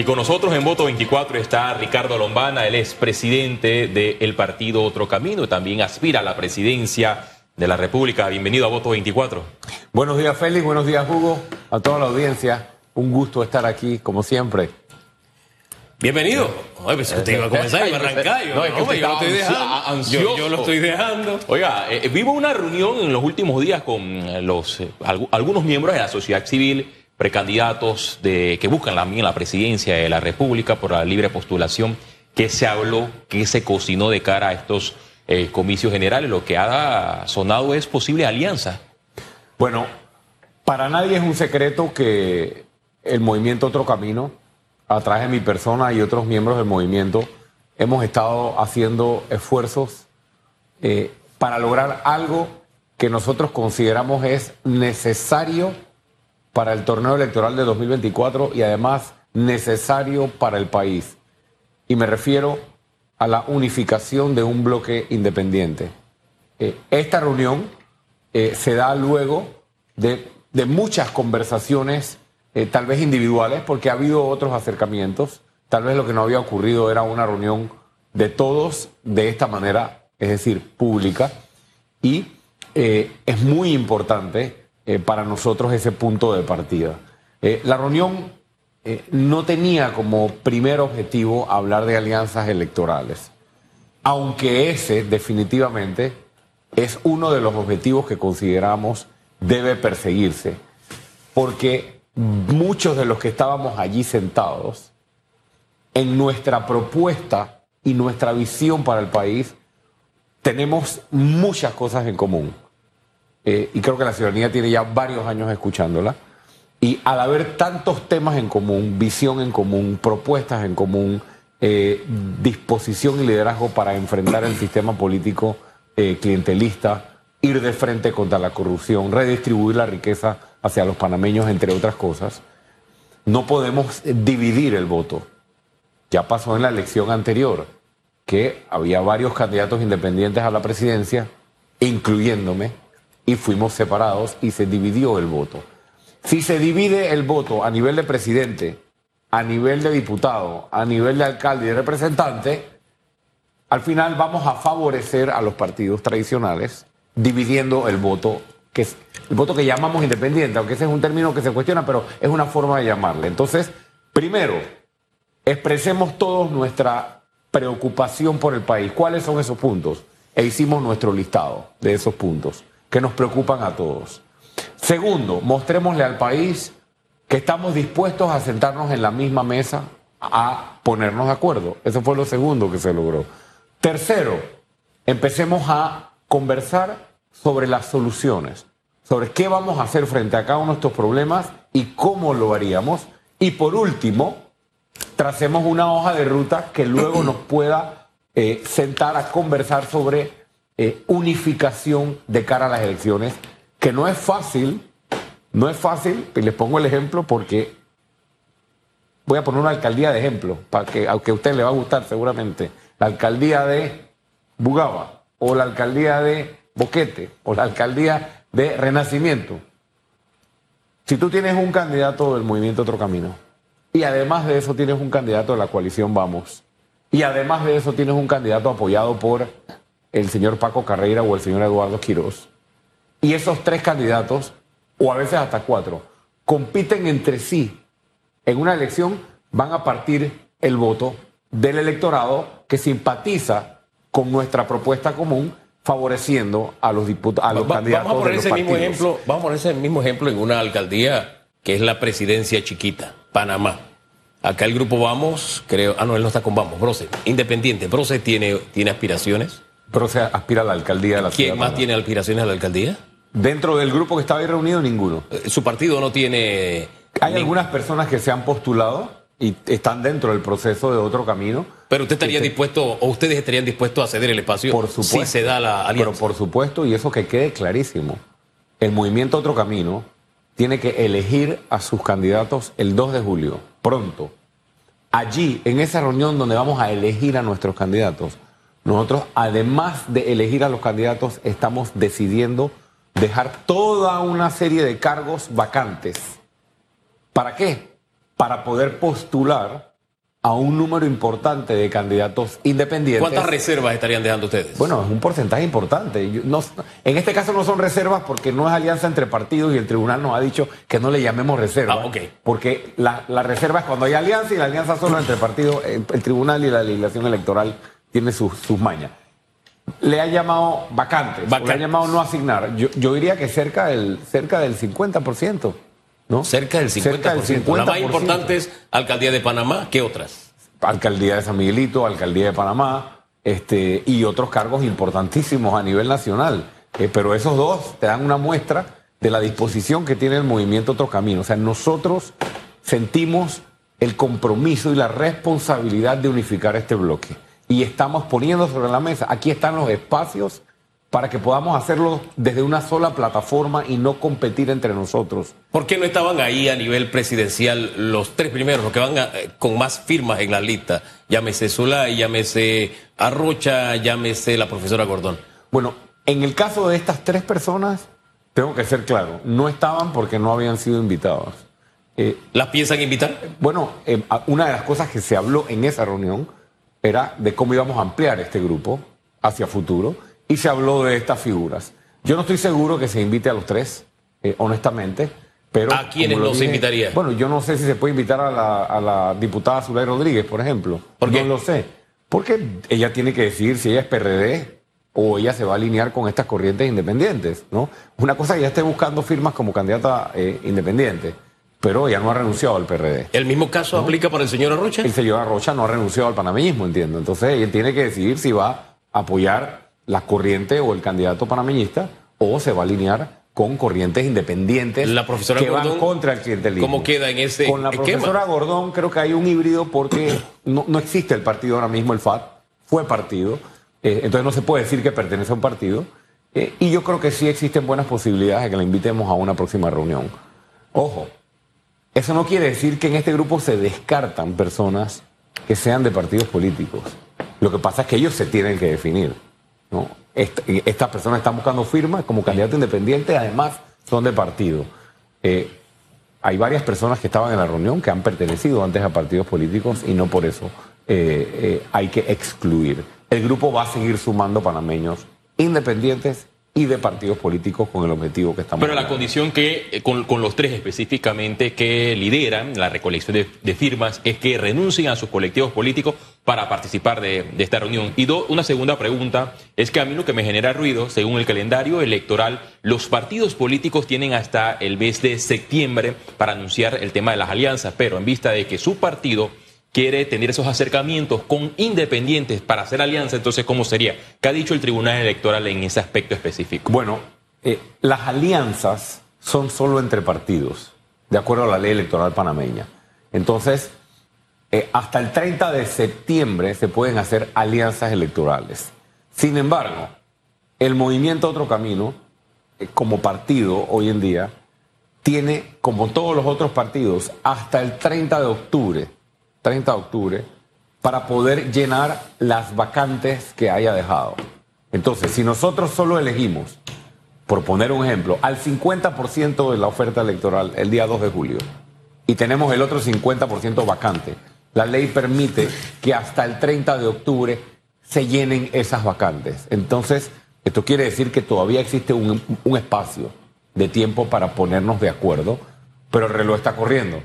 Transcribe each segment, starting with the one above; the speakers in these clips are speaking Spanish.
Y con nosotros en Voto 24 está Ricardo Lombana, él es presidente del partido Otro Camino y también aspira a la presidencia de la República. Bienvenido a Voto 24. Buenos días Félix, buenos días Hugo, a toda la audiencia. Un gusto estar aquí, como siempre. Bienvenido. Oye, pues usted iba a comenzar y me arrancar. Yo, No, es que usted yo lo estoy dejando. ansioso. Yo, yo lo estoy dejando. Oiga, eh, vivo una reunión en los últimos días con eh, los eh, algu- algunos miembros de la sociedad civil, precandidatos que buscan también la presidencia de la República por la libre postulación. que se habló, que se cocinó de cara a estos eh, comicios generales? Lo que ha sonado es posible alianza. Bueno, para nadie es un secreto que el movimiento Otro Camino, a través de mi persona y otros miembros del movimiento, hemos estado haciendo esfuerzos eh, para lograr algo que nosotros consideramos es necesario para el torneo electoral de 2024 y además necesario para el país. Y me refiero a la unificación de un bloque independiente. Eh, esta reunión eh, se da luego de, de muchas conversaciones, eh, tal vez individuales, porque ha habido otros acercamientos. Tal vez lo que no había ocurrido era una reunión de todos de esta manera, es decir, pública. Y eh, es muy importante eh, para nosotros ese punto de partida. Eh, la reunión eh, no tenía como primer objetivo hablar de alianzas electorales, aunque ese definitivamente es uno de los objetivos que consideramos debe perseguirse, porque muchos de los que estábamos allí sentados, en nuestra propuesta y nuestra visión para el país, tenemos muchas cosas en común. Eh, y creo que la ciudadanía tiene ya varios años escuchándola. Y al haber tantos temas en común, visión en común, propuestas en común, eh, disposición y liderazgo para enfrentar el sistema político eh, clientelista, ir de frente contra la corrupción, redistribuir la riqueza hacia los panameños, entre otras cosas, no podemos dividir el voto. Ya pasó en la elección anterior que había varios candidatos independientes a la presidencia, incluyéndome, y fuimos separados y se dividió el voto. Si se divide el voto a nivel de presidente, a nivel de diputado, a nivel de alcalde y de representante, al final vamos a favorecer a los partidos tradicionales dividiendo el voto, que es el voto que llamamos independiente, aunque ese es un término que se cuestiona, pero es una forma de llamarle. Entonces, primero, expresemos todos nuestra preocupación por el país. ¿Cuáles son esos puntos? E hicimos nuestro listado de esos puntos que nos preocupan a todos. Segundo, mostrémosle al país que estamos dispuestos a sentarnos en la misma mesa a ponernos de acuerdo. Eso fue lo segundo que se logró. Tercero, empecemos a conversar sobre las soluciones, sobre qué vamos a hacer frente a cada uno de estos problemas y cómo lo haríamos. Y por último, tracemos una hoja de ruta que luego nos pueda eh, sentar a conversar sobre eh, unificación de cara a las elecciones, que no es fácil, no es fácil, y les pongo el ejemplo porque voy a poner una alcaldía de ejemplo, para que, aunque a usted le va a gustar seguramente, la alcaldía de Bugaba, o la alcaldía de Boquete, o la alcaldía de Renacimiento. Si tú tienes un candidato del movimiento Otro Camino, y además de eso tienes un candidato de la coalición Vamos, y además de eso tienes un candidato apoyado por el señor Paco Carreira o el señor Eduardo Quiroz, y esos tres candidatos, o a veces hasta cuatro, compiten entre sí en una elección, van a partir el voto del electorado que simpatiza con nuestra propuesta común, favoreciendo a los, a los Va- candidatos vamos a poner de los ese mismo ejemplo, vamos a poner ese mismo ejemplo en una alcaldía que es la presidencia chiquita, Panamá. Acá el grupo Vamos, creo, ah no, él no está con Vamos, Brose, independiente. Brose tiene, tiene aspiraciones. Pero se aspira a la alcaldía de la ¿Quién ciudad. más tiene aspiraciones a la alcaldía? Dentro del grupo que estaba ahí reunido, ninguno. Eh, Su partido no tiene. Hay ni- algunas personas que se han postulado y están dentro del proceso de otro camino. Pero usted estaría Este- dispuesto, o ustedes estarían dispuestos a ceder el espacio Por supuesto. si se da la Pero alianza. por supuesto, y eso que quede clarísimo, el movimiento Otro Camino tiene que elegir a sus candidatos el 2 de julio, pronto. Allí, en esa reunión donde vamos a elegir a nuestros candidatos, nosotros, además de elegir a los candidatos, estamos decidiendo dejar toda una serie de cargos vacantes. ¿Para qué? para poder postular a un número importante de candidatos independientes. ¿Cuántas reservas estarían dejando ustedes? Bueno, es un porcentaje importante. Yo- no- en este caso no son reservas porque no es alianza entre partidos y el tribunal nos ha dicho que no le llamemos reserva. Ah, ok. Porque la, la reserva es cuando hay alianza y la alianza solo entre partidos. El, el tribunal y la legislación electoral tiene sus, sus mañas. Le ha llamado vacantes, le ha llamado no asignar. Yo, yo diría que cerca del, cerca del 50%. ¿no? Cerca del 50%. Cerca del La más 50%. importante es Alcaldía de Panamá. ¿Qué otras? alcaldía de San Miguelito, alcaldía de Panamá, este, y otros cargos importantísimos a nivel nacional. Eh, pero esos dos te dan una muestra de la disposición que tiene el movimiento Otro Camino. O sea, nosotros sentimos el compromiso y la responsabilidad de unificar este bloque. Y estamos poniendo sobre la mesa, aquí están los espacios para que podamos hacerlo desde una sola plataforma y no competir entre nosotros. ¿Por qué no estaban ahí a nivel presidencial los tres primeros, los que van a- eh, con más firmas en la lista? Llámese Zulay, llámese Arrocha, llámese la profesora Gordón. Bueno, en el caso de estas tres personas, tengo que ser claro, no estaban porque no habían sido invitados. Eh, ¿Las piensan invitar? bueno, eh, una de las cosas que se habló en esa reunión era de cómo íbamos a ampliar este grupo hacia futuro y se habló de estas figuras. Yo no estoy seguro que se invite a los tres, eh, honestamente, pero... ¿A quiénes no se invitaría? Bueno, yo no sé si se puede invitar a la, a la diputada Zulay Rodríguez, por ejemplo. ¿Por qué? No lo sé. Porque ella tiene que decidir si ella es PRD o ella se va a alinear con estas corrientes independientes, ¿no? Una cosa que ella esté buscando firmas como candidata eh, independiente, pero ella no ha renunciado al PRD. ¿El mismo caso aplica para el señor Arrocha? El señor Arrocha no ha renunciado al panameñismo, entiendo. Entonces ella tiene que decidir si va a apoyar la corriente o el candidato panameñista o se va a alinear con corrientes independientes La profesora que van contra el clientelismo. ¿cómo queda en ese Con la esquema? profesora Gordón creo que hay un híbrido porque no, no existe el partido ahora mismo, el FAT, fue partido, eh, entonces no se puede decir que pertenece a un partido. eh, y yo creo que sí existen buenas posibilidades de que la invitemos a una próxima reunión. Ojo, eso no quiere decir que en este grupo se descartan personas que sean de partidos políticos. Lo que pasa es que ellos se tienen que definir. ¿no? Est- estas personas están buscando firmas como candidato independiente, además son de partido. Eh, hay varias personas que estaban en la reunión que han pertenecido antes a partidos políticos y no por eso eh, eh, hay que excluir. El grupo va a seguir sumando panameños independientes y de partidos políticos con el objetivo que estamos Pero la condición que, eh, con, con los tres específicamente que lideran la recolección de, de firmas, es que renuncien a sus colectivos políticos para participar de, de esta reunión. Y do- una segunda pregunta es que a mí lo que me genera ruido, según el calendario electoral, los partidos políticos tienen hasta el mes de septiembre para anunciar el tema de las alianzas, pero en vista de que su partido quiere tener esos acercamientos con independientes para hacer alianza, entonces, ¿cómo sería? ¿Qué ha dicho el Tribunal Electoral en ese aspecto específico? Bueno, eh, las alianzas son solo entre partidos, de acuerdo a la ley electoral panameña. Entonces, eh, hasta el 30 de septiembre se pueden hacer alianzas electorales. Sin embargo, el movimiento Otro Camino, eh, como partido hoy en día, tiene, como todos los otros partidos, hasta el 30 de octubre, 30 de octubre, para poder llenar las vacantes que haya dejado. Entonces, si nosotros solo elegimos, por poner un ejemplo, al 50% de la oferta electoral el día 2 de julio y tenemos el otro 50% vacante, la ley permite que hasta el 30 de octubre se llenen esas vacantes. Entonces, esto quiere decir que todavía existe un, un espacio de tiempo para ponernos de acuerdo, pero el reloj está corriendo.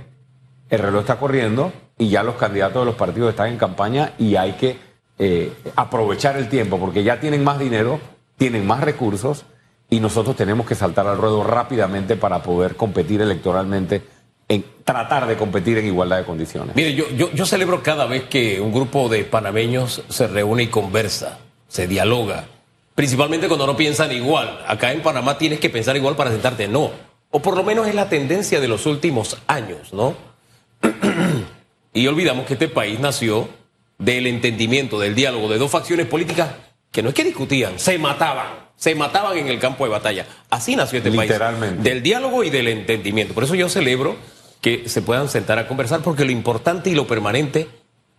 El reloj está corriendo y ya los candidatos de los partidos están en campaña y hay que eh, aprovechar el tiempo porque ya tienen más dinero, tienen más recursos y nosotros tenemos que saltar al ruedo rápidamente para poder competir electoralmente, en tratar de competir en igualdad de condiciones. Mire, yo, yo, yo celebro cada vez que un grupo de panameños se reúne y conversa, se dialoga, principalmente cuando no piensan igual. Acá en Panamá tienes que pensar igual para sentarte, no. O por lo menos es la tendencia de los últimos años, ¿no? y olvidamos que este país nació del entendimiento, del diálogo de dos facciones políticas que no es que discutían, se mataban, se mataban en el campo de batalla. Así nació este país. Literalmente. Del diálogo y del entendimiento. Por eso yo celebro que se puedan sentar a conversar, porque lo importante y lo permanente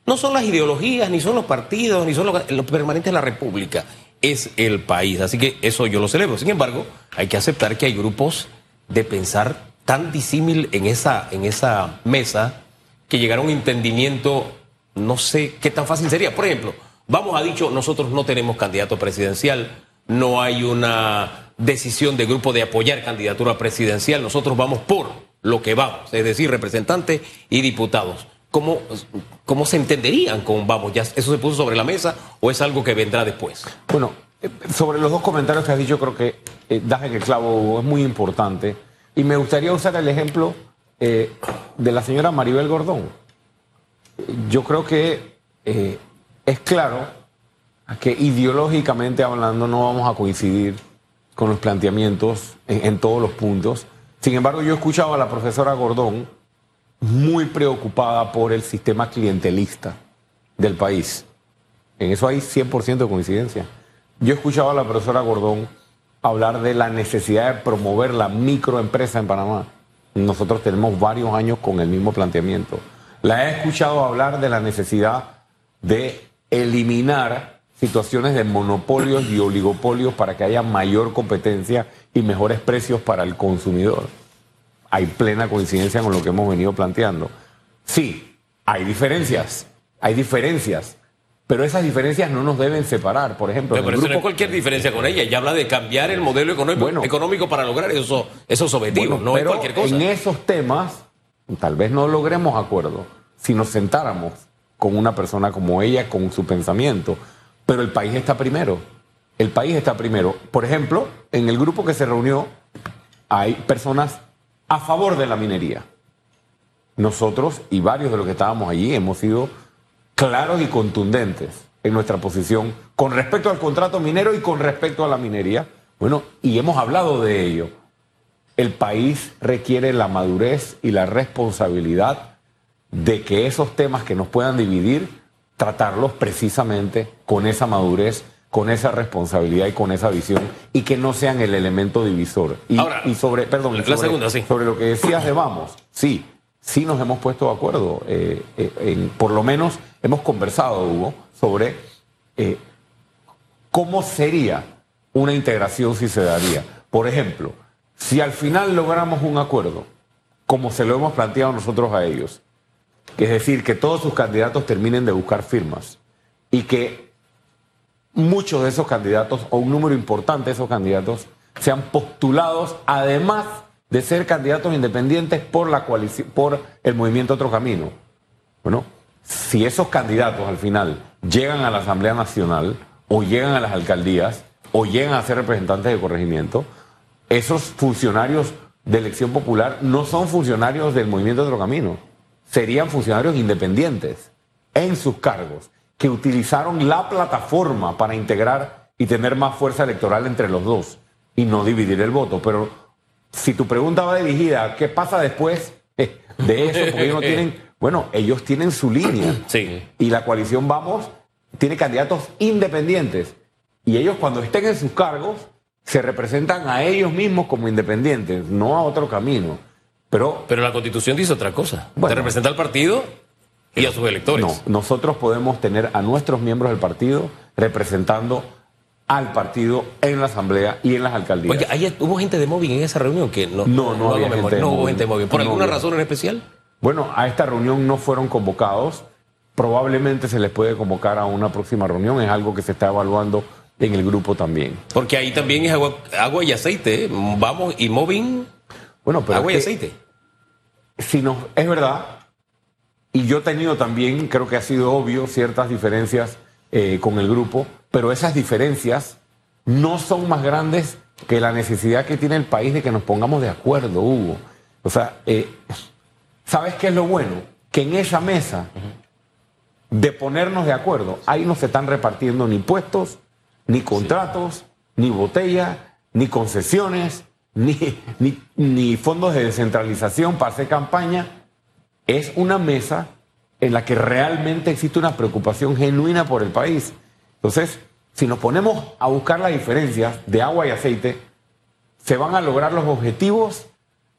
no son las ideologías, ni son los partidos, ni son lo, lo permanente de la República, es el país. Así que eso yo lo celebro. Sin embargo, hay que aceptar que hay grupos de pensar tan disímil en esa, en esa mesa que llegar a un entendimiento, no sé qué tan fácil sería. Por ejemplo, vamos a dicho, nosotros no tenemos candidato presidencial, no hay una decisión de grupo de apoyar candidatura presidencial, nosotros vamos por lo que vamos, es decir, representantes y diputados. ¿Cómo, cómo se entenderían con vamos? ¿Ya ¿Eso se puso sobre la mesa o es algo que vendrá después? Bueno, eh, sobre los dos comentarios que has dicho, creo que eh, das el clavo, es muy importante. Y me gustaría usar el ejemplo eh, de la señora Maribel Gordón. Yo creo que eh, es claro que ideológicamente hablando no vamos a coincidir con los planteamientos en, en todos los puntos. Sin embargo, yo he escuchado a la profesora Gordón muy preocupada por el sistema clientelista del país. En eso hay 100% de coincidencia. Yo he escuchado a la profesora Gordón hablar de la necesidad de promover la microempresa en Panamá. Nosotros tenemos varios años con el mismo planteamiento. La he escuchado hablar de la necesidad de eliminar situaciones de monopolios y oligopolios para que haya mayor competencia y mejores precios para el consumidor. Hay plena coincidencia con lo que hemos venido planteando. Sí, hay diferencias, hay diferencias, pero esas diferencias no nos deben separar. Por ejemplo, Pero, el eso no es cualquier diferencia con ella. Ella habla de cambiar el modelo económico, Bueno. económico para lograr esos, esos objetivos. Bueno, no es pero cualquier cosa. En esos temas, tal vez no logremos acuerdo si nos sentáramos con una persona como ella, con su pensamiento. Pero el país está primero. El país está primero. Por ejemplo, en el grupo que se reunió, hay personas a favor de la minería. Nosotros y varios de los que estábamos allí hemos sido claros y contundentes en nuestra posición con respecto al contrato minero y con respecto a la minería. Bueno, y hemos hablado de ello. El país requiere la madurez y la responsabilidad de que esos temas que nos puedan dividir, tratarlos precisamente con esa madurez, con esa responsabilidad y con esa visión, y que no sean el elemento divisor. Y, Ahora, y sobre, perdón, la sobre, segunda, sí. sobre lo que decías de vamos, sí, sí nos hemos puesto de acuerdo. eh, eh, por lo menos hemos conversado, Hugo, sobre eh, cómo sería una integración si se daría. Por ejemplo, si al final logramos un acuerdo, como se lo hemos planteado nosotros a ellos, es decir, que todos sus candidatos terminen de buscar firmas y que muchos de esos candidatos, o un número importante de esos candidatos, sean postulados, además de ser candidatos independientes por la coalición, por el movimiento Otro Camino. Bueno, si esos candidatos al final llegan a la Asamblea Nacional o llegan a las alcaldías o llegan a ser representantes de corregimiento, esos funcionarios de elección popular no son funcionarios del movimiento Otro Camino, serían funcionarios independientes en sus cargos que utilizaron la plataforma para integrar y tener más fuerza electoral entre los dos y no dividir el voto. Pero si tu pregunta va dirigida a qué pasa después eh, de eso, porque ellos no tienen, bueno, ellos tienen su línea. Sí. Y la coalición Vamos tiene candidatos independientes. Y ellos cuando estén en sus cargos se representan a ellos mismos como independientes, no a otro camino. Pero Pero la constitución dice otra cosa. Bueno. Te representa al partido y a sus electores. no, nosotros podemos tener a nuestros miembros del partido representando al partido en la asamblea y en las alcaldías. Oye, ¿ahí hubo gente de móvil en esa reunión que no, No, no había gente de No hubo gente de móvil. ¿Por No alguna razón en especial? Bueno, a esta reunión no fueron convocados. Probablemente se les puede convocar a una próxima reunión. Es algo que se está evaluando en el grupo también. Porque ahí también es agua, agua y aceite. ¿eh? Vamos y móvil, Bueno, pero agua y aceite. si nos, es verdad, y yo he tenido también, creo que ha sido obvio, ciertas diferencias eh, con el grupo, pero esas diferencias no son más grandes que la necesidad que tiene el país de que nos pongamos de acuerdo, Hugo. O sea, eh, ¿sabes qué es lo bueno? Que en esa mesa de ponernos de acuerdo, ahí no se están repartiendo ni puestos, ni contratos, ni botellas, ni concesiones, ni, ni, ni fondos de descentralización para hacer campaña. Es una mesa en la que realmente existe una preocupación genuina por el país. Entonces, si nos ponemos a buscar las diferencias de agua y aceite, se van a lograr los objetivos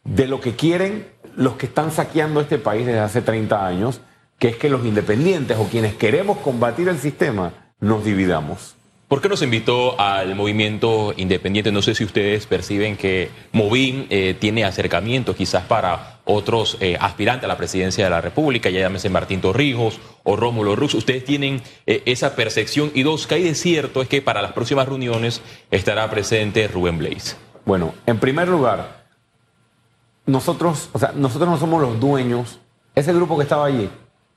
de lo que quieren los que están saqueando este país desde hace 30 años, que es que los independientes o quienes queremos combatir el sistema nos dividamos. ¿Por qué nos invitó al movimiento independiente? No sé si ustedes perciben que Movín eh, tiene acercamientos quizás para otros eh, aspirantes a la presidencia de la República, ya llámese Martín Torrijos o Rómulo Rux. ¿Ustedes tienen eh, esa percepción? Y dos, que hay de cierto es que para las próximas reuniones estará presente Rubén Blaze. Bueno, en primer lugar, nosotros, o sea, nosotros no somos los dueños, ese grupo que estaba allí,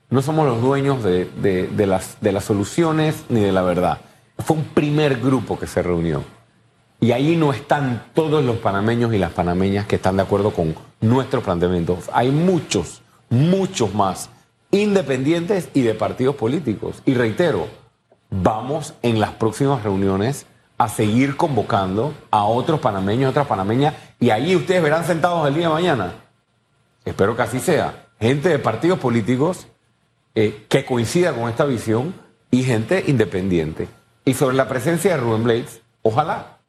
no somos los dueños de, de, las, de las soluciones ni de la verdad. Fue un primer grupo que se reunió. Y ahí no están todos los panameños y las panameñas que están de acuerdo con nuestros planteamientos. Hay muchos, muchos más, independientes y de partidos políticos. Y reitero, vamos en las próximas reuniones a seguir convocando a otros panameños, otras panameñas, y ahí ustedes verán sentados el día de mañana. Espero que así sea. Gente de partidos políticos eh, que coincida con esta visión y gente independiente. Y sobre la presencia de Rubén Blades, ojalá,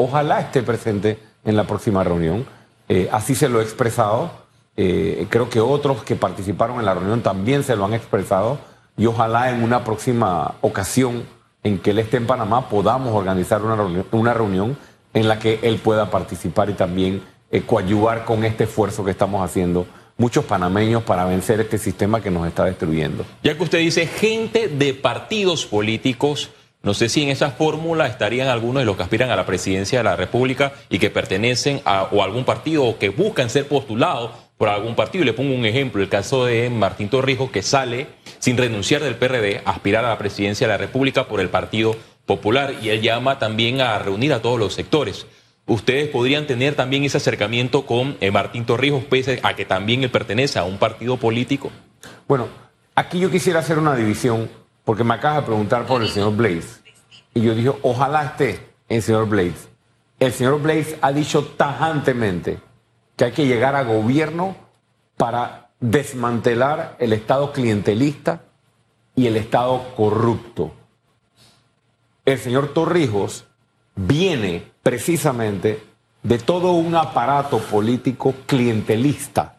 ojalá esté presente en la próxima reunión. Eh, así se lo he expresado. Eh, creo que otros que participaron en la reunión también se lo han expresado. Y ojalá en una próxima ocasión en que él esté en Panamá podamos organizar una reunión, una reunión en la que él pueda participar y también eh, coadyuvar con este esfuerzo que estamos haciendo muchos panameños para vencer este sistema que nos está destruyendo. Ya que usted dice gente de partidos políticos, no sé si en esa fórmula estarían algunos de los que aspiran a la presidencia de la República y que pertenecen a o algún partido o que buscan ser postulados por algún partido. Le pongo un ejemplo, el caso de Martín Torrijos, que sale sin renunciar del PRD a aspirar a la presidencia de la República por el Partido Popular y él llama también a reunir a todos los sectores. Ustedes podrían tener también ese acercamiento con eh, Martín Torrijos, pese a que también él pertenece a un partido político. Bueno, aquí yo quisiera hacer una división porque me acaba de preguntar por el señor Blaze. Y yo dije, ojalá esté el señor Blaze. El señor Blaze ha dicho tajantemente que hay que llegar a gobierno para desmantelar el Estado clientelista y el Estado corrupto. El señor Torrijos viene precisamente de todo un aparato político clientelista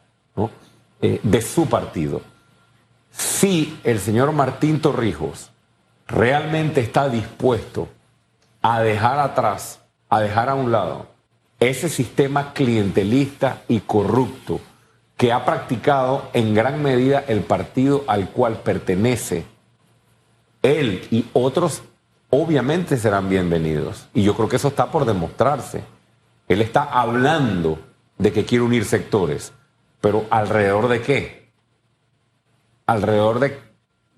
eh, de su partido si el señor Martín Torrijos realmente está dispuesto a dejar atrás, a dejar a un lado ese sistema clientelista y corrupto que ha practicado en gran medida el partido al cual pertenece, él y otros obviamente serán bienvenidos. Y yo creo que eso está por demostrarse. Él está hablando de que quiere unir sectores, pero alrededor de qué? Alrededor de...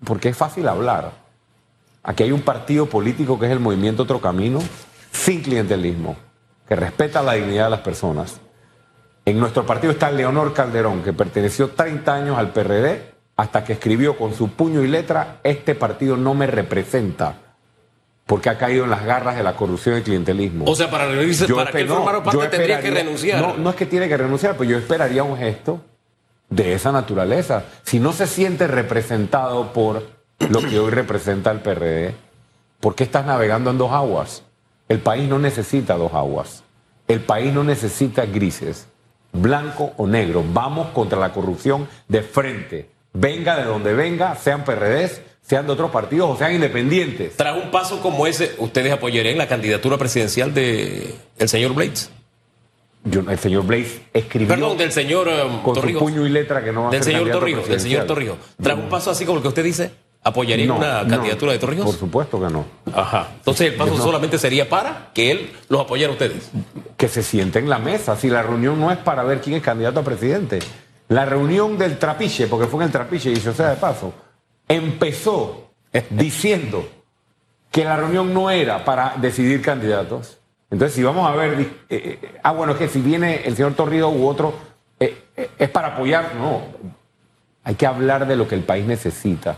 Porque es fácil hablar. Aquí hay un partido político que es el Movimiento Otro Camino, sin clientelismo, que respeta la dignidad de las personas. En nuestro partido está Leonor Calderón, que perteneció 30 años al PRD hasta que escribió con su puño y letra, este partido no me representa, porque ha caído en las garras de la corrupción y el clientelismo. O sea, para, para que él formara parte tendría que renunciar. No, no es que tiene que renunciar, pero yo esperaría un gesto de esa naturaleza. Si no se siente representado por lo que hoy representa el PRD, ¿por qué estás navegando en dos aguas? El país no necesita dos aguas. El país no necesita grises, blanco o negro. Vamos contra la corrupción de frente. Venga de donde venga, sean PRDs, sean de otros partidos o sean independientes. Tras un paso como ese, ¿ustedes apoyarían la candidatura presidencial del el señor Blades? El señor Blaze escribió. Perdón, del señor um, con su puño y letra que no va Del señor Torrijos, del señor Torrijos. Tras un paso así como el que usted dice, ¿apoyaría una candidatura de Torrijos? Por supuesto que no. Ajá. Entonces el paso solamente sería para que él los apoyara a ustedes. Que se siente en la mesa. Si la reunión no es para ver quién es candidato a presidente. La reunión del trapiche, porque fue en el trapiche, y sea de paso, empezó diciendo que la reunión no era para decidir candidatos entonces, si vamos a ver, eh, eh, ah, bueno, es que si viene el señor Torrido u otro, eh, es para apoyar, no. Hay que hablar de lo que el país necesita.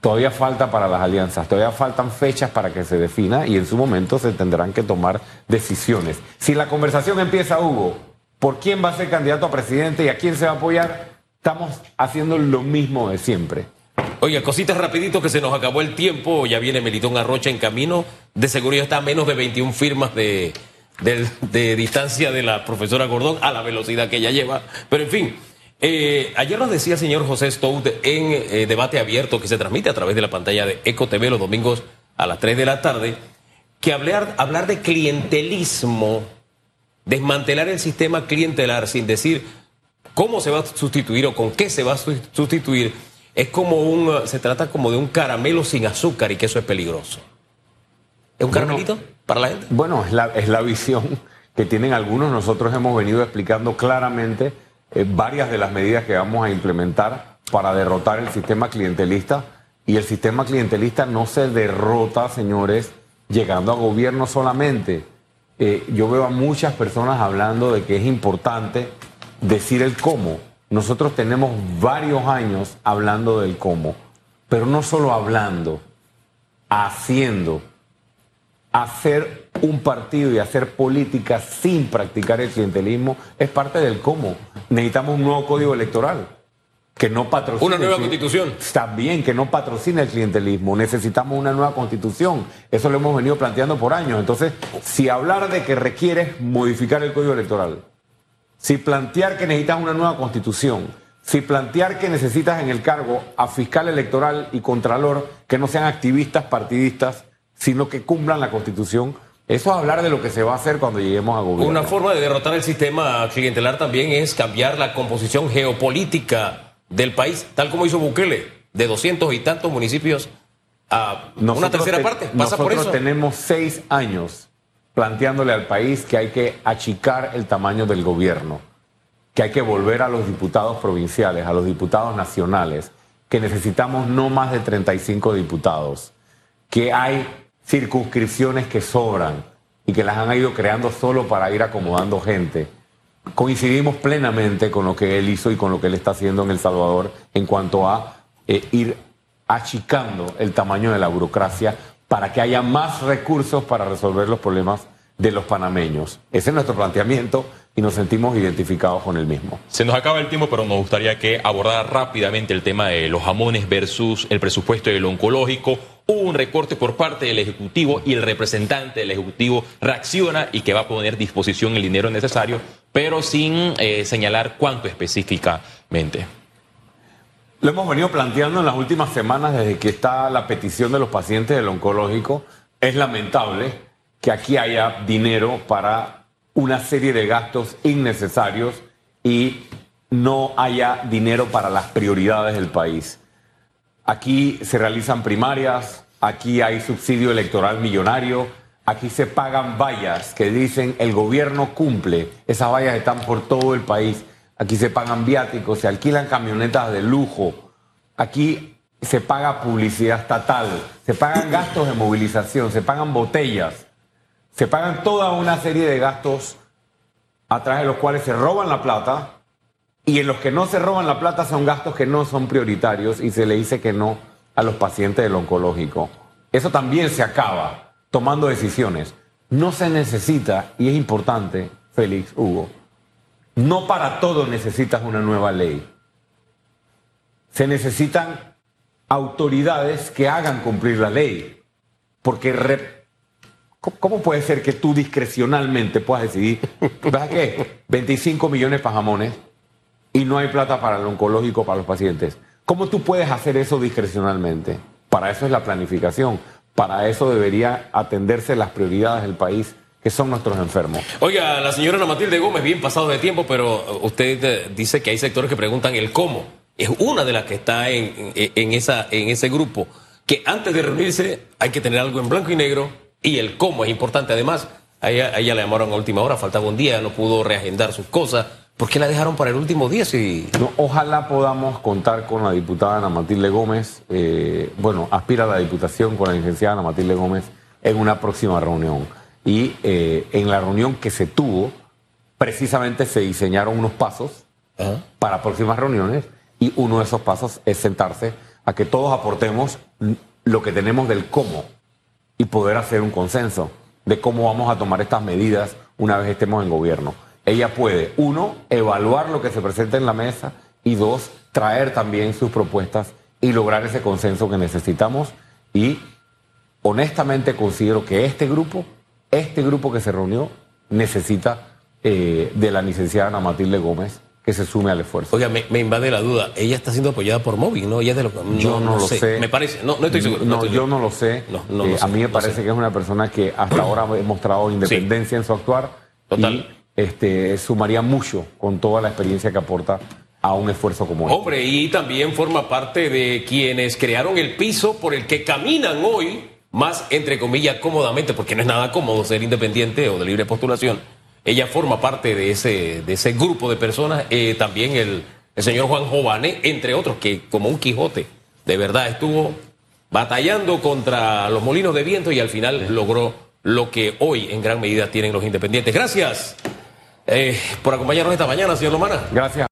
Todavía falta para las alianzas, todavía faltan fechas para que se defina y en su momento se tendrán que tomar decisiones. Si la conversación empieza, Hugo, por quién va a ser candidato a presidente y a quién se va a apoyar, estamos haciendo lo mismo de siempre. Oye, cositas rapidito que se nos acabó el tiempo. Ya viene Melitón Arrocha en camino. De seguridad está a menos de 21 firmas de, distancia de la profesora Gordón a la velocidad que ella lleva. Pero en fin, eh, ayer nos decía el señor José Stout en eh, debate abierto que se transmite a través de la pantalla de Eco TV los domingos a las 3 de la tarde, que hablar, hablar de clientelismo, desmantelar el sistema clientelar sin decir cómo se va a sustituir o con qué se va a sustituir, es como un, se trata como de un caramelo sin azúcar y que eso es peligroso. ¿Es un caramelito para la gente? Bueno, es la, es la visión que tienen algunos. Nosotros hemos venido explicando claramente eh, varias de las medidas que vamos a implementar para derrotar el sistema clientelista. Y el sistema clientelista no se derrota, señores, llegando a gobierno solamente. Eh, yo veo a muchas personas hablando de que es importante decir el cómo. Nosotros tenemos varios años hablando del cómo, pero no solo hablando, haciendo. Hacer un partido y hacer política sin practicar el clientelismo es parte del cómo. Necesitamos un nuevo código electoral que no patrocine. Una nueva constitución. Está bien, que no patrocine el clientelismo. Necesitamos una nueva constitución. Eso lo hemos venido planteando por años. Entonces, si hablar de que requiere modificar el código electoral, si plantear que necesitas una nueva constitución, si plantear que necesitas en el cargo a fiscal electoral y contralor que no sean activistas partidistas, sino que cumplan la constitución, eso es hablar de lo que se va a hacer cuando lleguemos a gobierno. Una forma de derrotar el sistema clientelar también es cambiar la composición geopolítica del país, tal como hizo Bukele, de doscientos y tantos municipios a una tercera parte. Pasa por eso. tenemos seis años planteándole al país que hay que achicar el tamaño del gobierno, que hay que volver a los diputados provinciales, a los diputados nacionales, que necesitamos no más de 35 diputados, que hay circunscripciones que sobran y que las han ido creando solo para ir acomodando gente. Coincidimos plenamente con lo que él hizo y con lo que él está haciendo en El Salvador en cuanto a eh, ir achicando el tamaño de la burocracia para que haya más recursos para resolver los problemas de los panameños. Ese es nuestro planteamiento y nos sentimos identificados con el mismo. Se nos acaba el tiempo, pero nos gustaría que abordara rápidamente el tema de los jamones versus el presupuesto del oncológico. Hubo un recorte por parte del Ejecutivo y el representante del Ejecutivo reacciona y que va a poner a disposición el dinero necesario, pero sin eh, señalar cuánto específicamente. Lo hemos venido planteando en las últimas semanas desde que está la petición de los pacientes del oncológico. Es lamentable que aquí haya dinero para una serie de gastos innecesarios y no haya dinero para las prioridades del país. Aquí se realizan primarias, aquí hay subsidio electoral millonario, aquí se pagan vallas que dicen el gobierno cumple, esas vallas están por todo el país aquí se pagan viáticos, se alquilan camionetas de lujo, aquí se paga publicidad estatal, se pagan gastos de movilización, se pagan botellas, se pagan toda una serie de gastos a través de los cuales se roban la plata y en los que no se roban la plata son gastos que no son prioritarios y se le dice que no a los pacientes del oncológico. Eso también se acaba tomando decisiones. No se necesita, y es importante, Félix, Hugo, no para todo necesitas una nueva ley. Se necesitan autoridades que hagan cumplir la ley. Porque, ¿cómo puede ser que tú discrecionalmente puedas decidir, ¿verdad qué? 25 millones para jamones y no hay plata para el oncológico para los pacientes. ¿Cómo tú puedes hacer eso discrecionalmente? Para eso es la planificación. Para eso debería atenderse las prioridades del país que son nuestros enfermos. Oiga, la señora Ana Matilde Gómez, bien pasado de tiempo, pero usted eh, dice que hay sectores que preguntan el cómo. Es una de las que está en, esa, en ese grupo, que antes de reunirse hay que tener algo en blanco y negro y el cómo es importante. Además, a ella, le llamaron a última hora, faltaba un día, no pudo reagendar sus cosas. ¿Por qué la dejaron para el último día? Si... ojalá podamos contar con la diputada Ana Matilde Gómez. Eh, bueno, aspira a la diputación con la licenciada Ana Matilde Gómez en una próxima reunión. Y eh, en la reunión que se tuvo, precisamente se diseñaron unos pasos para próximas reuniones y uno de esos pasos es sentarse a que todos aportemos lo que tenemos del cómo y poder hacer un consenso de cómo vamos a tomar estas medidas una vez estemos en gobierno. Ella puede, uno, evaluar lo que se presenta en la mesa y dos, traer también sus propuestas y lograr ese consenso que necesitamos. Y honestamente considero que este grupo este grupo que se reunió necesita eh, de la licenciada Ana Matilde Gómez que se sume al esfuerzo. Oiga, me, invade la duda. Ella está siendo apoyada por Móvil, ¿no? Ella de lo, yo no, lo sé. Me parece, no, no estoy seguro. No, yo no lo sé. Eh, a mí me parece que es una persona que hasta ahora ha mostrado independencia en su actuar. Total. este, sumaría mucho con toda la experiencia que aporta a un esfuerzo como este. Hombre, y también forma parte de quienes crearon el piso por el que caminan hoy, más entre comillas cómodamente, porque no es nada cómodo ser independiente o de libre postulación. Ella forma parte de ese, de ese grupo de personas, eh, también el, el señor Juan Jovane, entre otros, que como un Quijote, de verdad estuvo batallando contra los molinos de viento y al final logró lo que hoy en gran medida tienen los independientes. Gracias eh, por acompañarnos esta mañana, señor Lomana. Gracias.